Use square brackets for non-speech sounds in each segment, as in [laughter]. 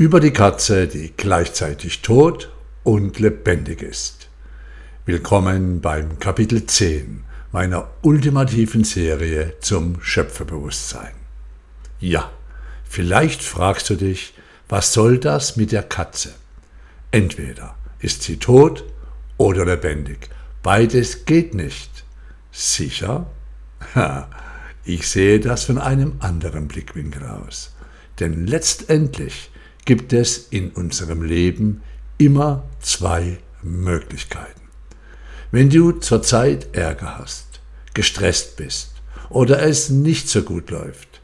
über die Katze, die gleichzeitig tot und lebendig ist. Willkommen beim Kapitel 10 meiner ultimativen Serie zum Schöpferbewusstsein. Ja, vielleicht fragst du dich, was soll das mit der Katze? Entweder ist sie tot oder lebendig. Beides geht nicht. Sicher? Ha, ich sehe das von einem anderen Blickwinkel aus. Denn letztendlich gibt es in unserem Leben immer zwei Möglichkeiten. Wenn du zurzeit Ärger hast, gestresst bist oder es nicht so gut läuft,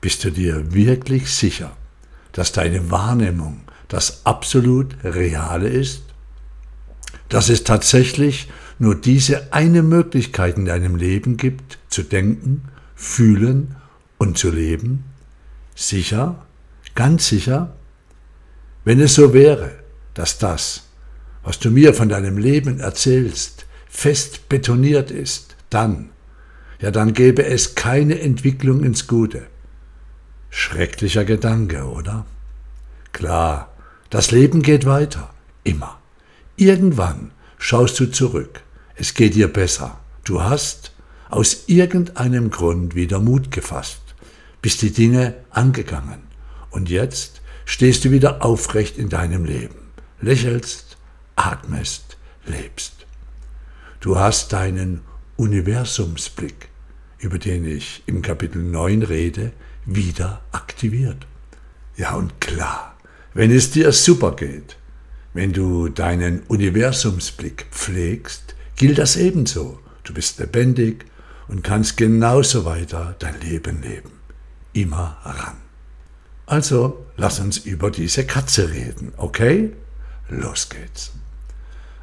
bist du dir wirklich sicher, dass deine Wahrnehmung das absolut Reale ist? Dass es tatsächlich nur diese eine Möglichkeit in deinem Leben gibt, zu denken, fühlen und zu leben? Sicher? Ganz sicher? Wenn es so wäre, dass das, was du mir von deinem Leben erzählst, fest betoniert ist, dann, ja dann gäbe es keine Entwicklung ins Gute. Schrecklicher Gedanke, oder? Klar, das Leben geht weiter, immer. Irgendwann schaust du zurück, es geht dir besser. Du hast aus irgendeinem Grund wieder Mut gefasst, bist die Dinge angegangen. Und jetzt stehst du wieder aufrecht in deinem Leben, lächelst, atmest, lebst. Du hast deinen Universumsblick, über den ich im Kapitel 9 rede, wieder aktiviert. Ja und klar, wenn es dir super geht, wenn du deinen Universumsblick pflegst, gilt das ebenso. Du bist lebendig und kannst genauso weiter dein Leben leben. Immer ran. Also lass uns über diese Katze reden, okay? Los geht's.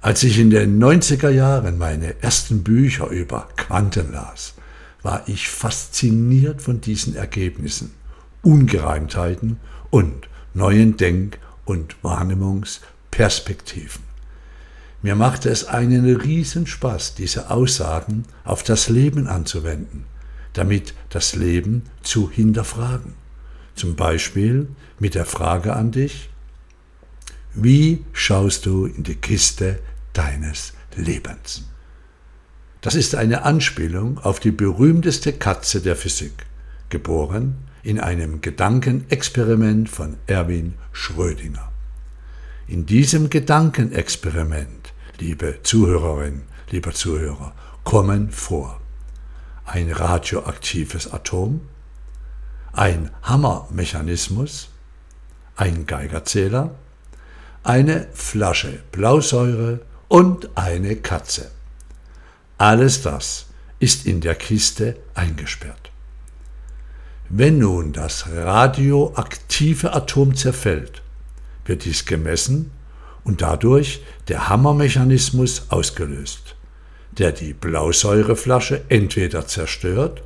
Als ich in den 90er Jahren meine ersten Bücher über Quanten las, war ich fasziniert von diesen Ergebnissen, Ungereimtheiten und neuen Denk- und Wahrnehmungsperspektiven. Mir machte es einen Riesenspaß, diese Aussagen auf das Leben anzuwenden, damit das Leben zu hinterfragen. Zum Beispiel mit der Frage an dich, wie schaust du in die Kiste deines Lebens? Das ist eine Anspielung auf die berühmteste Katze der Physik, geboren in einem Gedankenexperiment von Erwin Schrödinger. In diesem Gedankenexperiment, liebe Zuhörerin, lieber Zuhörer, kommen vor ein radioaktives Atom, ein Hammermechanismus, ein Geigerzähler, eine Flasche Blausäure und eine Katze. Alles das ist in der Kiste eingesperrt. Wenn nun das radioaktive Atom zerfällt, wird dies gemessen und dadurch der Hammermechanismus ausgelöst, der die Blausäureflasche entweder zerstört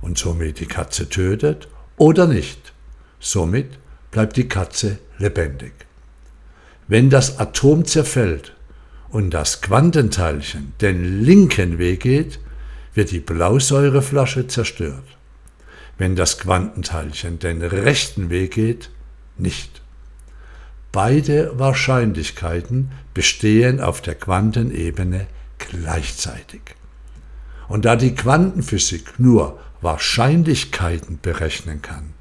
und somit die Katze tötet oder nicht. Somit bleibt die Katze lebendig. Wenn das Atom zerfällt und das Quantenteilchen den linken Weg geht, wird die Blausäureflasche zerstört. Wenn das Quantenteilchen den rechten Weg geht, nicht. Beide Wahrscheinlichkeiten bestehen auf der Quantenebene gleichzeitig. Und da die Quantenphysik nur Wahrscheinlichkeiten berechnen kann,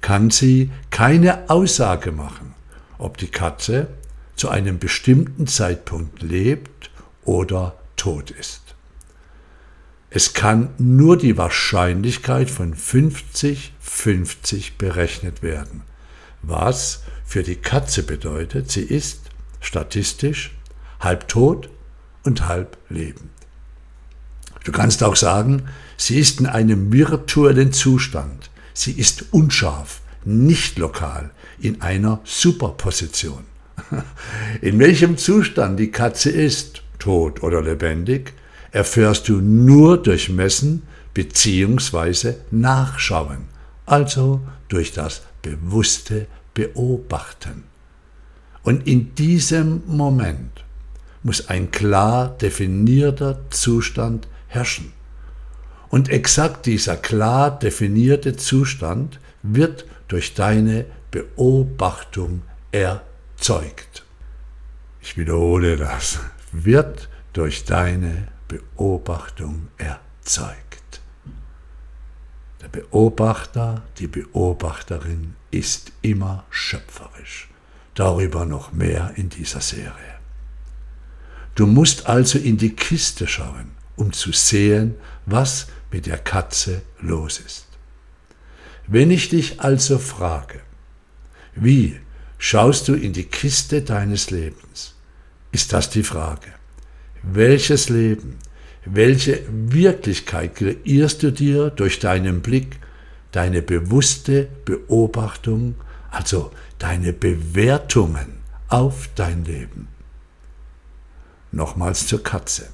kann sie keine Aussage machen, ob die Katze zu einem bestimmten Zeitpunkt lebt oder tot ist. Es kann nur die Wahrscheinlichkeit von 50-50 berechnet werden, was für die Katze bedeutet, sie ist statistisch halb tot und halb lebend. Du kannst auch sagen, sie ist in einem virtuellen Zustand. Sie ist unscharf, nicht lokal, in einer Superposition. [laughs] In welchem Zustand die Katze ist, tot oder lebendig, erfährst du nur durch Messen bzw. Nachschauen, also durch das bewusste Beobachten. Und in diesem Moment muss ein klar definierter Zustand herrschen. Und exakt dieser klar definierte Zustand wird durch deine Beobachtung erzeugt. Ich wiederhole das, wird durch deine Beobachtung erzeugt. Der Beobachter, die Beobachterin ist immer schöpferisch. Darüber noch mehr in dieser Serie. Du musst also in die Kiste schauen, um zu sehen, was mit der Katze los ist. Wenn ich dich also frage, wie schaust du in die Kiste deines Lebens, ist das die Frage. Welches Leben, welche Wirklichkeit kreierst du dir durch deinen Blick, deine bewusste Beobachtung, also deine Bewertungen auf dein Leben? Nochmals zur Katze.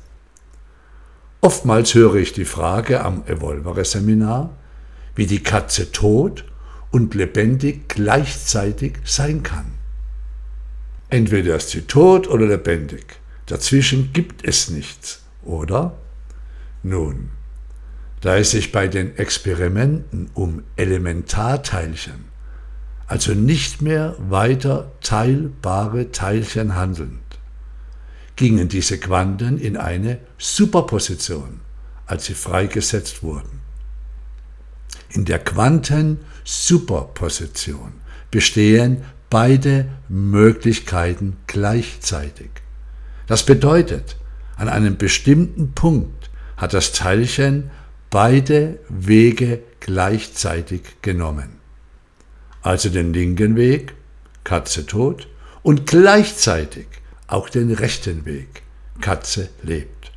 Oftmals höre ich die Frage am Evolvere-Seminar, wie die Katze tot und lebendig gleichzeitig sein kann. Entweder ist sie tot oder lebendig. Dazwischen gibt es nichts, oder? Nun, da es sich bei den Experimenten um Elementarteilchen, also nicht mehr weiter teilbare Teilchen handelnd, gingen diese Quanten in eine Superposition, als sie freigesetzt wurden. In der Quantensuperposition bestehen beide Möglichkeiten gleichzeitig. Das bedeutet, an einem bestimmten Punkt hat das Teilchen beide Wege gleichzeitig genommen. Also den linken Weg, Katze tot, und gleichzeitig auch den rechten Weg, Katze lebt.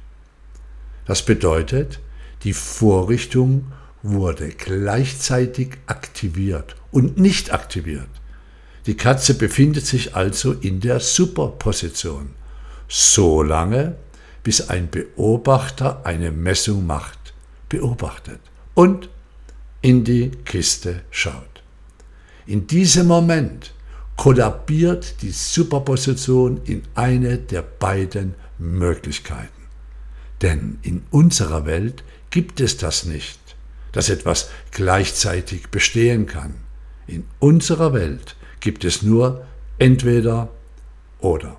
Das bedeutet, die Vorrichtung wurde gleichzeitig aktiviert und nicht aktiviert. Die Katze befindet sich also in der Superposition, so lange, bis ein Beobachter eine Messung macht, beobachtet und in die Kiste schaut. In diesem Moment kollabiert die Superposition in eine der beiden Möglichkeiten. Denn in unserer Welt gibt es das nicht dass etwas gleichzeitig bestehen kann. In unserer Welt gibt es nur entweder oder.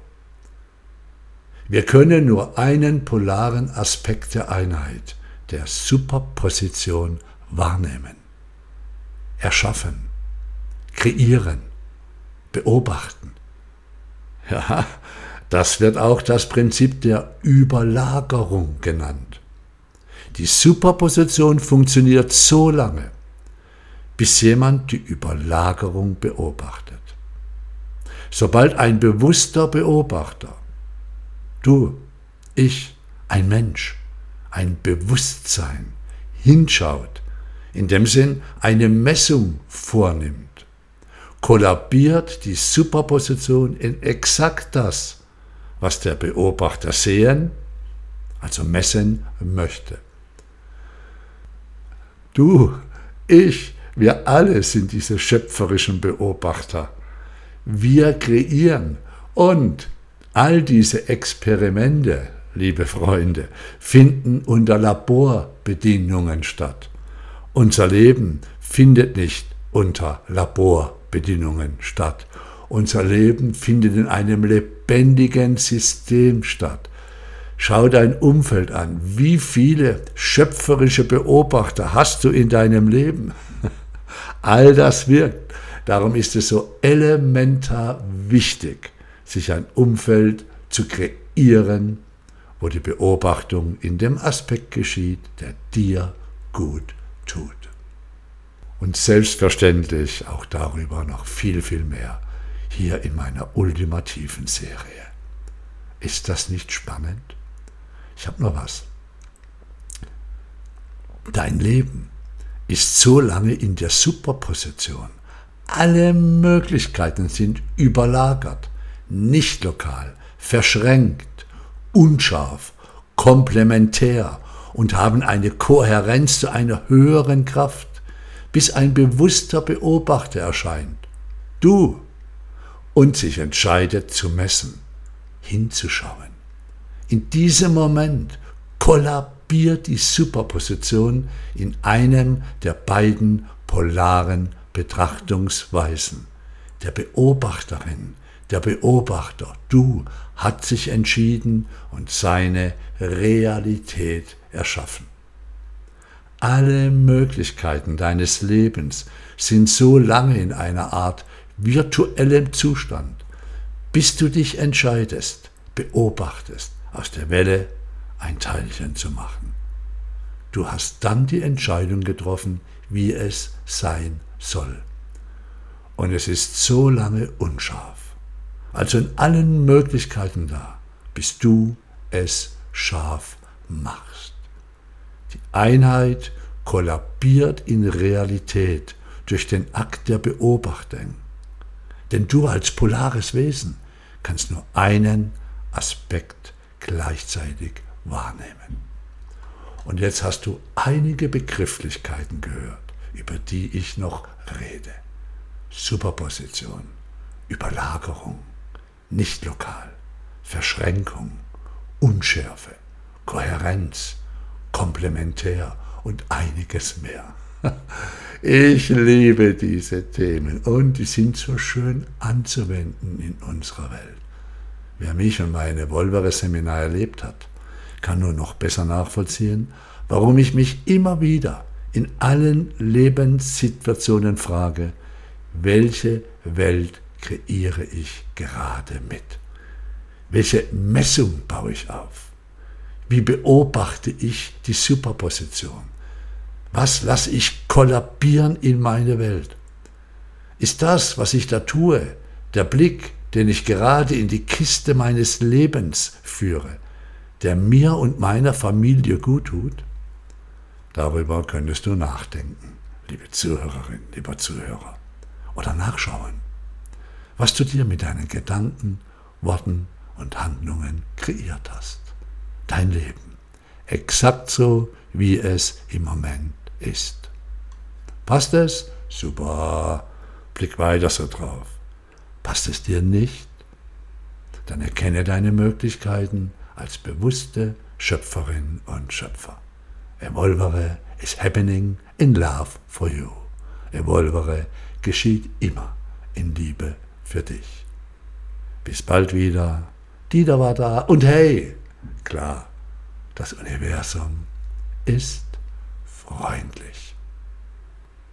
Wir können nur einen polaren Aspekt der Einheit, der Superposition, wahrnehmen, erschaffen, kreieren, beobachten. Ja, das wird auch das Prinzip der Überlagerung genannt. Die Superposition funktioniert so lange, bis jemand die Überlagerung beobachtet. Sobald ein bewusster Beobachter, du, ich, ein Mensch, ein Bewusstsein hinschaut, in dem Sinn eine Messung vornimmt, kollabiert die Superposition in exakt das, was der Beobachter sehen, also messen möchte. Du, ich, wir alle sind diese schöpferischen Beobachter. Wir kreieren und all diese Experimente, liebe Freunde, finden unter Laborbedingungen statt. Unser Leben findet nicht unter Laborbedingungen statt. Unser Leben findet in einem lebendigen System statt. Schau dein Umfeld an. Wie viele schöpferische Beobachter hast du in deinem Leben? [laughs] All das wirkt. Darum ist es so elementar wichtig, sich ein Umfeld zu kreieren, wo die Beobachtung in dem Aspekt geschieht, der dir gut tut. Und selbstverständlich auch darüber noch viel, viel mehr hier in meiner ultimativen Serie. Ist das nicht spannend? Ich habe noch was. Dein Leben ist so lange in der Superposition. Alle Möglichkeiten sind überlagert, nicht lokal, verschränkt, unscharf, komplementär und haben eine Kohärenz zu einer höheren Kraft, bis ein bewusster Beobachter erscheint, du, und sich entscheidet zu messen, hinzuschauen. In diesem Moment kollabiert die Superposition in einem der beiden polaren Betrachtungsweisen. der Beobachterin, der Beobachter, du, hat sich entschieden und seine Realität erschaffen. Alle Möglichkeiten deines Lebens sind so lange in einer Art virtuellem Zustand, bis du dich entscheidest, beobachtest, aus der Welle ein Teilchen zu machen. Du hast dann die Entscheidung getroffen, wie es sein soll. Und es ist so lange unscharf. Also in allen Möglichkeiten da, bis du es scharf machst. Die Einheit kollabiert in Realität durch den Akt der Beobachtung. Denn du als polares Wesen kannst nur einen Aspekt gleichzeitig wahrnehmen. Und jetzt hast du einige Begrifflichkeiten gehört, über die ich noch rede. Superposition, Überlagerung, nicht lokal, Verschränkung, Unschärfe, Kohärenz, komplementär und einiges mehr. Ich liebe diese Themen und die sind so schön anzuwenden in unserer Welt. Wer mich und meine Wolvere-Seminar erlebt hat, kann nur noch besser nachvollziehen, warum ich mich immer wieder in allen Lebenssituationen frage, welche Welt kreiere ich gerade mit? Welche Messung baue ich auf? Wie beobachte ich die Superposition? Was lasse ich kollabieren in meine Welt? Ist das, was ich da tue, der Blick, den ich gerade in die Kiste meines Lebens führe, der mir und meiner Familie gut tut? Darüber könntest du nachdenken, liebe Zuhörerin, lieber Zuhörer, oder nachschauen, was du dir mit deinen Gedanken, Worten und Handlungen kreiert hast. Dein Leben, exakt so, wie es im Moment ist. Passt es? Super. Blick weiter so drauf. Passt es dir nicht? Dann erkenne deine Möglichkeiten als bewusste Schöpferin und Schöpfer. Evolvere is happening in love for you. Evolvere geschieht immer in Liebe für dich. Bis bald wieder. Dieter war da. Und hey, klar, das Universum ist freundlich.